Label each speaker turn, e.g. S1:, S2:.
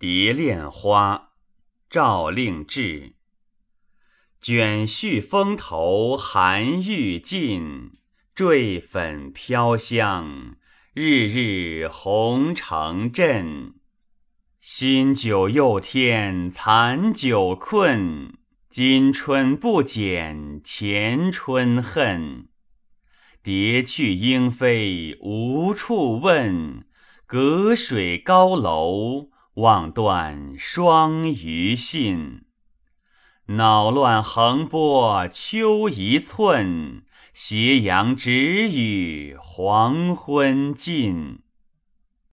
S1: 蝶恋花，赵令志。卷絮风头寒欲尽，坠粉飘香，日日红成阵。新酒又添残酒困，今春不减前春恨。蝶去莺飞无处问，隔水高楼。望断双鱼信，恼乱横波秋一寸，斜阳只与黄昏尽。